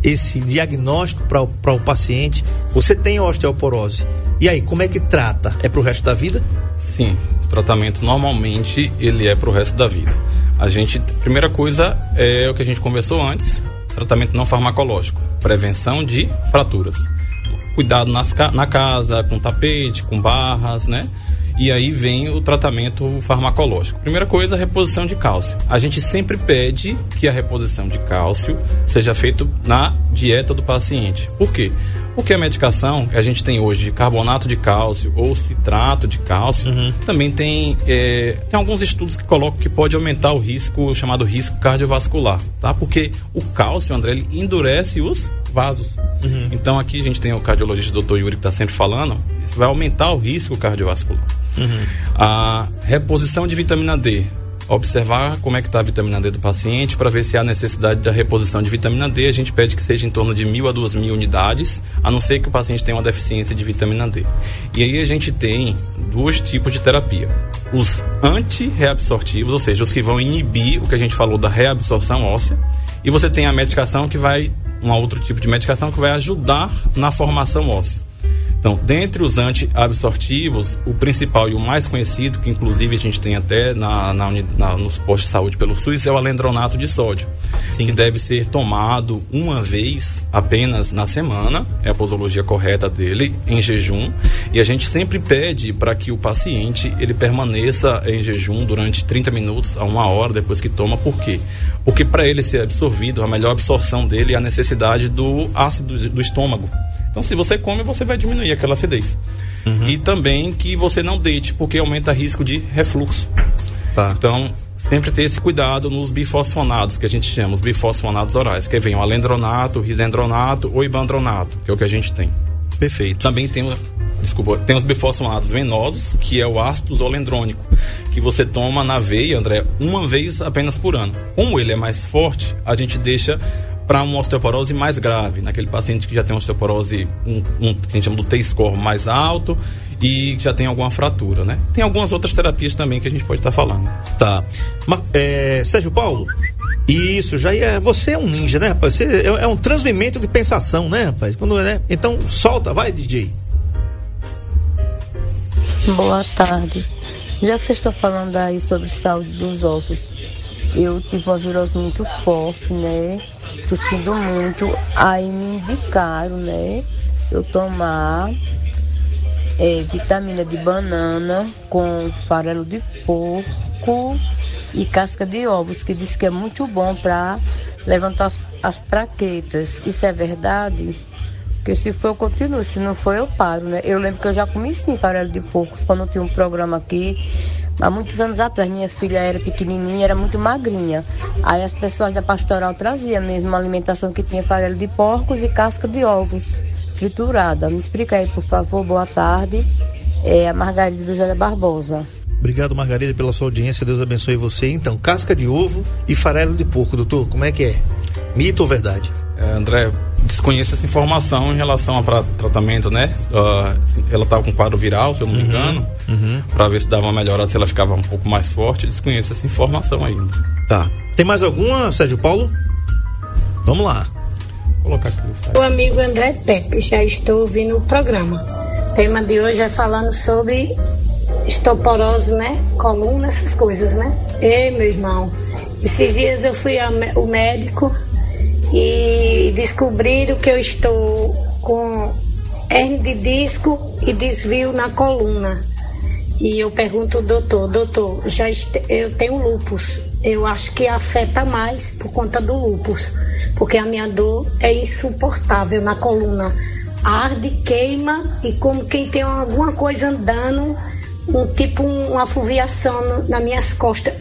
esse diagnóstico para o paciente? Você tem osteoporose. E aí, como é que trata? É para o resto da vida? Sim, o tratamento normalmente ele é para o resto da vida. A gente, primeira coisa é o que a gente conversou antes, tratamento não farmacológico, prevenção de fraturas. Cuidado nas, na casa, com tapete, com barras, né? E aí vem o tratamento farmacológico. Primeira coisa, a reposição de cálcio. A gente sempre pede que a reposição de cálcio seja feita na dieta do paciente. Por quê? Porque a medicação que a gente tem hoje, carbonato de cálcio ou citrato de cálcio, uhum. também tem, é, tem alguns estudos que colocam que pode aumentar o risco, chamado risco cardiovascular, tá? Porque o cálcio, André, ele endurece os vasos. Uhum. Então aqui a gente tem o cardiologista doutor Yuri que está sempre falando, isso vai aumentar o risco cardiovascular. Uhum. A reposição de vitamina D. Observar como é que está a vitamina D do paciente para ver se há necessidade da reposição de vitamina D. A gente pede que seja em torno de mil a duas mil unidades, a não ser que o paciente tenha uma deficiência de vitamina D. E aí a gente tem dois tipos de terapia. Os anti-reabsortivos, ou seja, os que vão inibir o que a gente falou da reabsorção óssea, e você tem a medicação que vai um outro tipo de medicação que vai ajudar na formação óssea. Então, dentre os antiabsortivos, o principal e o mais conhecido, que inclusive a gente tem até na, na, na nos postos de saúde pelo SUS, é o alendronato de sódio, Sim. que deve ser tomado uma vez apenas na semana, é a posologia correta dele, em jejum, e a gente sempre pede para que o paciente ele permaneça em jejum durante 30 minutos a uma hora depois que toma, por quê? Porque para ele ser absorvido, a melhor absorção dele é a necessidade do ácido do estômago. Então, se você come, você vai diminuir aquela acidez. Uhum. E também que você não deite, porque aumenta o risco de refluxo. Tá. Então, sempre ter esse cuidado nos bifosfonados, que a gente chama, os bifosfonados orais, que vem o alendronato, o risendronato ou ibandronato, que é o que a gente tem. Perfeito. Também tem, desculpa, tem os bifosfonados venosos, que é o ácido zolendrônico, que você toma na veia, André, uma vez apenas por ano. Como ele é mais forte, a gente deixa para uma osteoporose mais grave, naquele paciente que já tem osteoporose, um, um, que a gente chama do T-score mais alto e já tem alguma fratura, né? Tem algumas outras terapias também que a gente pode estar tá falando. Tá. Mas, é, Sérgio Paulo, isso, já é. Você é um ninja, né, rapaz? Você é, é um transmimento de pensação, né, rapaz? Quando, né? Então, solta, vai, DJ. Boa tarde. Já que vocês estão falando aí sobre saúde dos ossos, eu tive uma virose muito forte, né? Tossindo muito. Aí me indicaram, né? Eu tomar é, vitamina de banana com farelo de porco e casca de ovos, que diz que é muito bom para levantar as, as praquetas. Isso é verdade? Porque se for, eu continuo. Se não for, eu paro, né? Eu lembro que eu já comi sim farelo de porcos quando tinha um programa aqui Há muitos anos atrás, minha filha era pequenininha, era muito magrinha. Aí as pessoas da pastoral traziam mesmo uma alimentação que tinha farelo de porcos e casca de ovos triturada. Me explica aí, por favor. Boa tarde. É a Margarida do José Barbosa. Obrigado, Margarida, pela sua audiência. Deus abençoe você. Então, casca de ovo e farelo de porco, doutor, como é que é? Mito ou verdade? É, André, desconheço essa informação em relação ao tratamento, né? Uh, ela estava com quadro viral, se eu não me uhum, engano, uhum. para ver se dava uma melhorada, se ela ficava um pouco mais forte. Desconheço essa informação ainda. Tá. Tem mais alguma, Sérgio Paulo? Vamos lá. Vou colocar aqui. O amigo André Pepe, já estou ouvindo o programa. O tema de hoje é falando sobre estoporose, né? Coluna, essas coisas, né? Ei, meu irmão, esses dias eu fui ao médico e descobriram que eu estou com hernia de disco e desvio na coluna. E eu pergunto ao doutor, doutor, já eu tenho lupus. Eu acho que afeta mais por conta do lupus, porque a minha dor é insuportável na coluna. Arde, queima e como quem tem alguma coisa andando, um tipo uma fuviação nas minhas costas.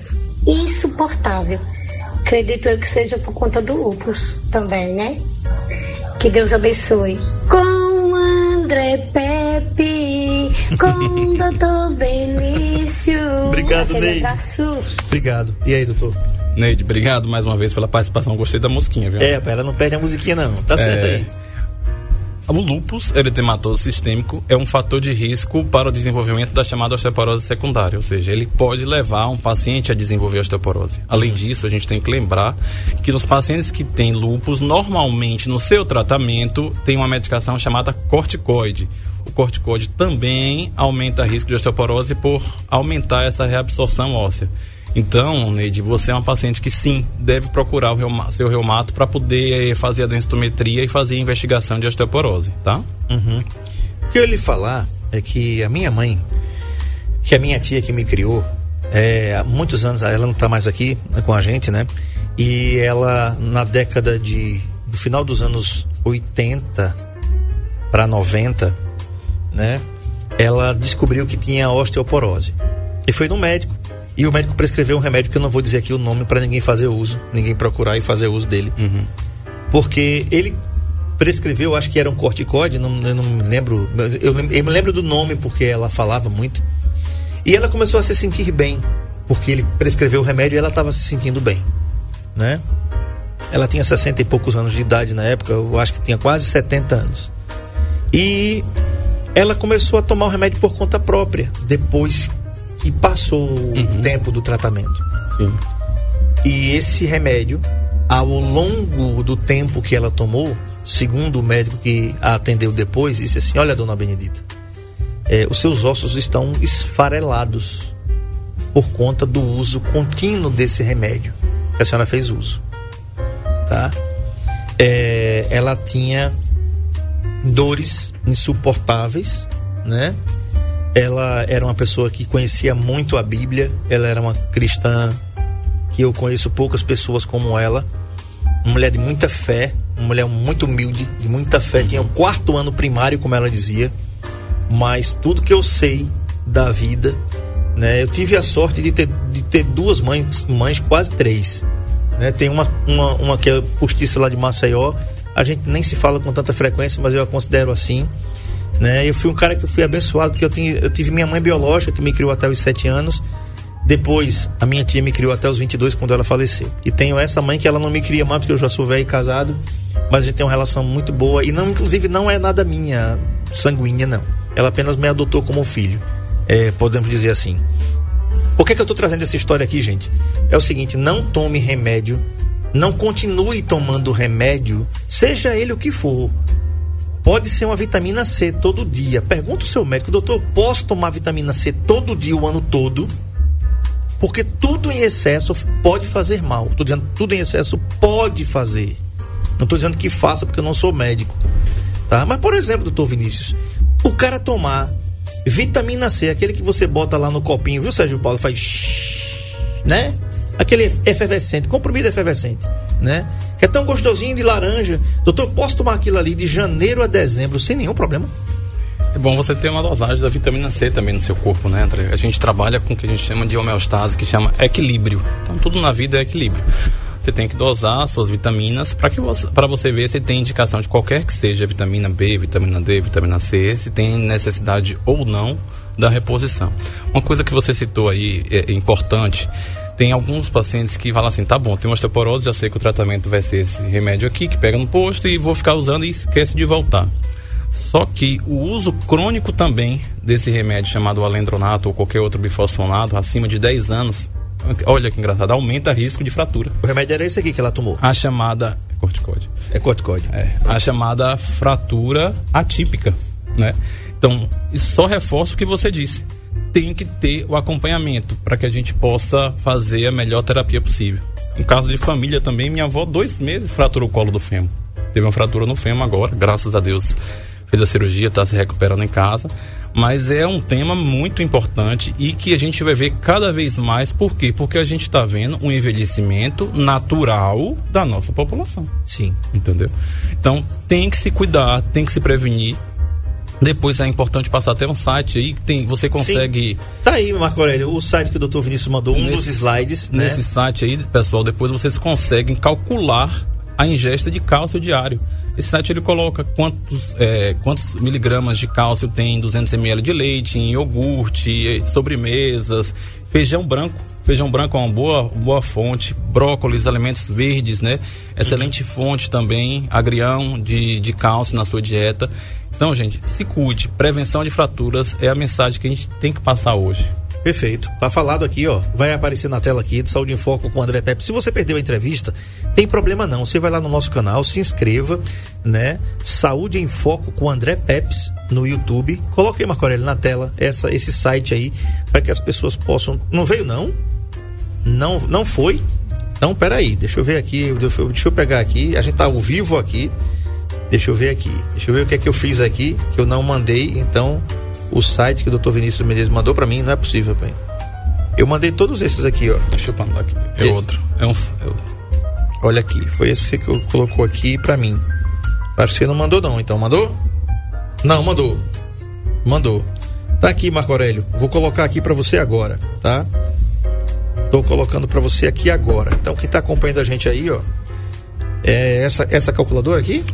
Insuportável. Acredito eu que seja por conta do lupus também, né? Que Deus abençoe. Com André Pepe, com doutor Benício. Obrigado, Neide. Obrigado. E aí, doutor? Neide, obrigado mais uma vez pela participação. Gostei da musiquinha, viu? É, ela não perde a musiquinha, não. Tá certo é... aí. O lúpus eritematoso sistêmico é um fator de risco para o desenvolvimento da chamada osteoporose secundária, ou seja, ele pode levar um paciente a desenvolver osteoporose. Além uhum. disso, a gente tem que lembrar que nos pacientes que têm lúpus, normalmente no seu tratamento tem uma medicação chamada corticoide. O corticoide também aumenta o risco de osteoporose por aumentar essa reabsorção óssea. Então, Neide, você é uma paciente que sim, deve procurar o seu reumato para poder eh, fazer a densitometria e fazer a investigação de osteoporose, tá? Uhum. O que eu lhe falar é que a minha mãe, que é a minha tia que me criou, é, há muitos anos, ela não está mais aqui né, com a gente, né? E ela, na década de. do final dos anos 80 para 90, né? Ela descobriu que tinha osteoporose. E foi no médico e o médico prescreveu um remédio que eu não vou dizer aqui o nome para ninguém fazer uso, ninguém procurar e fazer uso dele. Uhum. Porque ele prescreveu, acho que era um corticóide, não, eu não me lembro, eu, eu me lembro do nome porque ela falava muito. E ela começou a se sentir bem, porque ele prescreveu o remédio e ela estava se sentindo bem, né? Ela tinha 60 e poucos anos de idade na época, eu acho que tinha quase 70 anos. E ela começou a tomar o remédio por conta própria, depois que passou uhum. o tempo do tratamento. Sim. E esse remédio, ao longo do tempo que ela tomou, segundo o médico que a atendeu depois, disse assim: Olha, dona Benedita, é, os seus ossos estão esfarelados por conta do uso contínuo desse remédio que a senhora fez uso. Tá? É, ela tinha dores insuportáveis, né? Ela era uma pessoa que conhecia muito a Bíblia, ela era uma cristã que eu conheço poucas pessoas como ela. Uma mulher de muita fé, uma mulher muito humilde, de muita fé. Uhum. Tinha o quarto ano primário, como ela dizia. Mas tudo que eu sei da vida, né? Eu tive a sorte de ter, de ter duas mães, mães quase três. Né? Tem uma, uma, uma que é postiça lá de Maceió. A gente nem se fala com tanta frequência, mas eu a considero assim. Né? Eu fui um cara que fui abençoado porque eu, tinha, eu tive minha mãe biológica que me criou até os 7 anos. Depois, a minha tia me criou até os 22 quando ela faleceu. E tenho essa mãe que ela não me cria mais porque eu já sou velho e casado, mas a gente tem uma relação muito boa e não inclusive não é nada minha sanguínea não. Ela apenas me adotou como filho. É, podemos dizer assim. Por que, que eu estou trazendo essa história aqui, gente? É o seguinte: não tome remédio, não continue tomando remédio, seja ele o que for, Pode ser uma vitamina C todo dia. Pergunta o seu médico, doutor, posso tomar vitamina C todo dia, o ano todo? Porque tudo em excesso pode fazer mal. Estou dizendo tudo em excesso pode fazer. Não estou dizendo que faça porque eu não sou médico. Tá? Mas, por exemplo, doutor Vinícius, o cara tomar vitamina C, aquele que você bota lá no copinho, viu, Sérgio Paulo? Faz. né? Aquele efervescente, comprimido efervescente, né? É tão gostosinho de laranja. Doutor, posso tomar aquilo ali de janeiro a dezembro sem nenhum problema? É bom você ter uma dosagem da vitamina C também no seu corpo, né, André? A gente trabalha com o que a gente chama de homeostase, que chama equilíbrio. Então, tudo na vida é equilíbrio. Você tem que dosar suas vitaminas para que você, para você ver se tem indicação de qualquer que seja vitamina B, vitamina D, vitamina C, se tem necessidade ou não da reposição. Uma coisa que você citou aí é, é importante tem alguns pacientes que falam assim, tá bom, tem osteoporose, já sei que o tratamento vai ser esse remédio aqui, que pega no posto e vou ficar usando e esquece de voltar. Só que o uso crônico também desse remédio chamado alendronato ou qualquer outro bifosfonato, acima de 10 anos, olha que engraçado, aumenta risco de fratura. O remédio era esse aqui que ela tomou? A chamada... É corticóide. É corticóide. É, a chamada fratura atípica, né? Então, isso só reforça o que você disse tem que ter o acompanhamento para que a gente possa fazer a melhor terapia possível. Em caso de família também, minha avó, dois meses, fraturou o colo do fêmur. Teve uma fratura no fêmur agora, graças a Deus fez a cirurgia, está se recuperando em casa. Mas é um tema muito importante e que a gente vai ver cada vez mais. Por quê? Porque a gente está vendo um envelhecimento natural da nossa população. Sim. Entendeu? Então tem que se cuidar, tem que se prevenir depois é importante passar até um site aí que tem, você consegue. Sim. Tá aí, Marco Aurélio, o site que o doutor Vinícius mandou, um nesse, dos slides. Né? Nesse site aí, pessoal, depois vocês conseguem calcular a ingesta de cálcio diário. Esse site ele coloca quantos, é, quantos miligramas de cálcio tem em 200 ml de leite, em iogurte, sobremesas, feijão branco. Feijão branco é uma boa, boa fonte, brócolis, alimentos verdes, né? Excelente uhum. fonte também, agrião de, de cálcio na sua dieta. Então, gente, se cuide. Prevenção de fraturas é a mensagem que a gente tem que passar hoje. Perfeito. Tá falado aqui, ó. Vai aparecer na tela aqui de Saúde em Foco com o André Pepe. Se você perdeu a entrevista, tem problema não. Você vai lá no nosso canal, se inscreva, né? Saúde em Foco com o André Pepes no YouTube. Coloquei, Marco Aurélio, na tela essa, esse site aí para que as pessoas possam. Não veio, não? Não, não foi? Então, peraí, deixa eu ver aqui. Deixa eu pegar aqui. A gente tá ao vivo aqui. Deixa eu ver aqui. Deixa eu ver o que é que eu fiz aqui, que eu não mandei. Então, o site que o Dr. Vinícius Menezes mandou para mim não é possível, pai. Eu mandei todos esses aqui, ó. Deixa eu mandar aqui. É, é outro. É um. É... Olha aqui, foi esse que eu colocou aqui para mim. Acho que você não mandou não, então mandou? Não, mandou. Mandou. Tá aqui, Marco Aurélio. Vou colocar aqui para você agora, tá? Tô colocando para você aqui agora. Então, quem tá acompanhando a gente aí, ó, é essa essa calculadora aqui?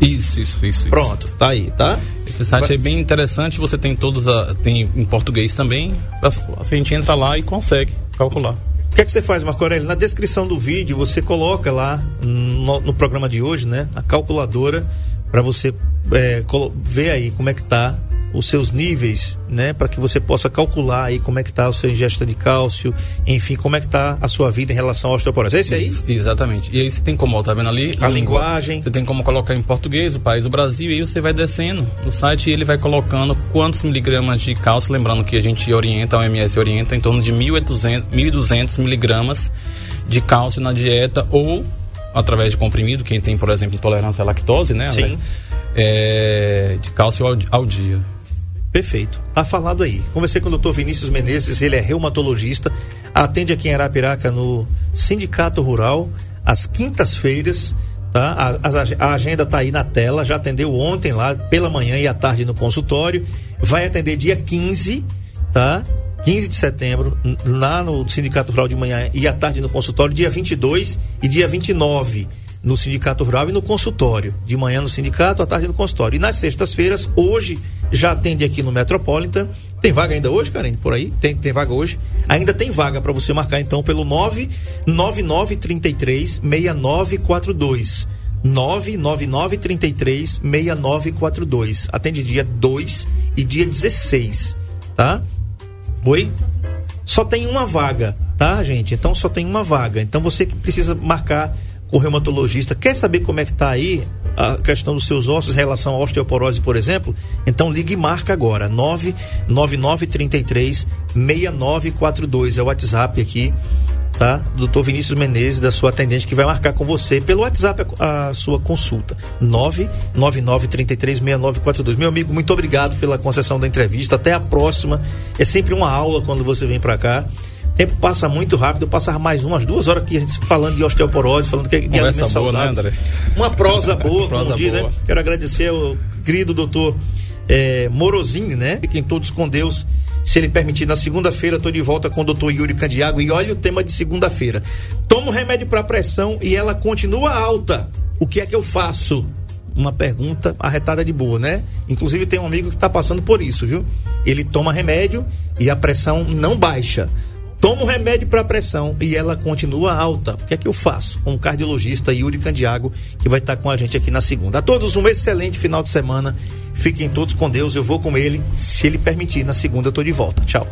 Isso, isso, isso. Pronto, tá aí, tá? Esse site Vai... é bem interessante, você tem todos, a, tem em português também, a gente entra lá e consegue calcular. O que é que você faz, Marco Aurélio? Na descrição do vídeo você coloca lá no, no programa de hoje, né, a calculadora para você é, ver aí como é que tá os seus níveis, né, para que você possa calcular aí como é que está o seu ingesta de cálcio, enfim, como é que está a sua vida em relação à osteoporose. Esse aí? Exatamente. E aí você tem como, tá vendo ali? A, a linguagem. Você tem como colocar em português, o país, o Brasil, e aí você vai descendo no site e ele vai colocando quantos miligramas de cálcio, lembrando que a gente orienta, a OMS orienta em torno de 1.200, 1.200 miligramas de cálcio na dieta ou através de comprimido, quem tem, por exemplo, intolerância à lactose, né? Sim. É, de cálcio ao, ao dia. Perfeito. Tá falado aí. Conversei com o doutor Vinícius Menezes, ele é reumatologista, atende aqui em Arapiraca no Sindicato Rural, às quintas-feiras, tá? A, a, agenda tá aí na tela, já atendeu ontem lá, pela manhã e à tarde no consultório. Vai atender dia 15, tá? 15 de setembro, lá no Sindicato Rural de manhã e à tarde no consultório, dia 22 e dia 29 no Sindicato Rural e no consultório. De manhã no sindicato, à tarde no consultório. E nas sextas-feiras, hoje, já atende aqui no Metropolitan. Tem vaga ainda hoje, Karen? Por aí? Tem, tem vaga hoje? Ainda tem vaga para você marcar então pelo 99933 6942. 99933 6942. Atende dia 2 e dia 16, tá? Oi? Só tem uma vaga, tá, gente? Então só tem uma vaga. Então você que precisa marcar com o reumatologista, quer saber como é que tá aí a questão dos seus ossos em relação à osteoporose, por exemplo, então ligue e marca agora. 99933 6942 é o WhatsApp aqui, tá? Doutor Vinícius Menezes, da sua atendente, que vai marcar com você pelo WhatsApp a, a sua consulta. 99933 6942. Meu amigo, muito obrigado pela concessão da entrevista. Até a próxima. É sempre uma aula quando você vem para cá tempo passa muito rápido, eu passava mais umas duas horas aqui a gente falando de osteoporose, falando que é alimento saudável. Né, Uma prosa boa, prosa como diz, né? boa. né? Quero agradecer ao querido doutor é, Morosini, né? Fiquem todos com Deus. Se ele permitir, na segunda-feira estou de volta com o doutor Yuri Candiago. E olha o tema de segunda-feira. Tomo remédio para pressão e ela continua alta. O que é que eu faço? Uma pergunta arretada de boa, né? Inclusive tem um amigo que está passando por isso, viu? Ele toma remédio e a pressão não baixa. Tomo remédio para pressão e ela continua alta. O que é que eu faço? Com o cardiologista Yuri Candiago, que vai estar com a gente aqui na segunda. A todos um excelente final de semana. Fiquem todos com Deus. Eu vou com ele, se ele permitir. Na segunda eu tô de volta. Tchau.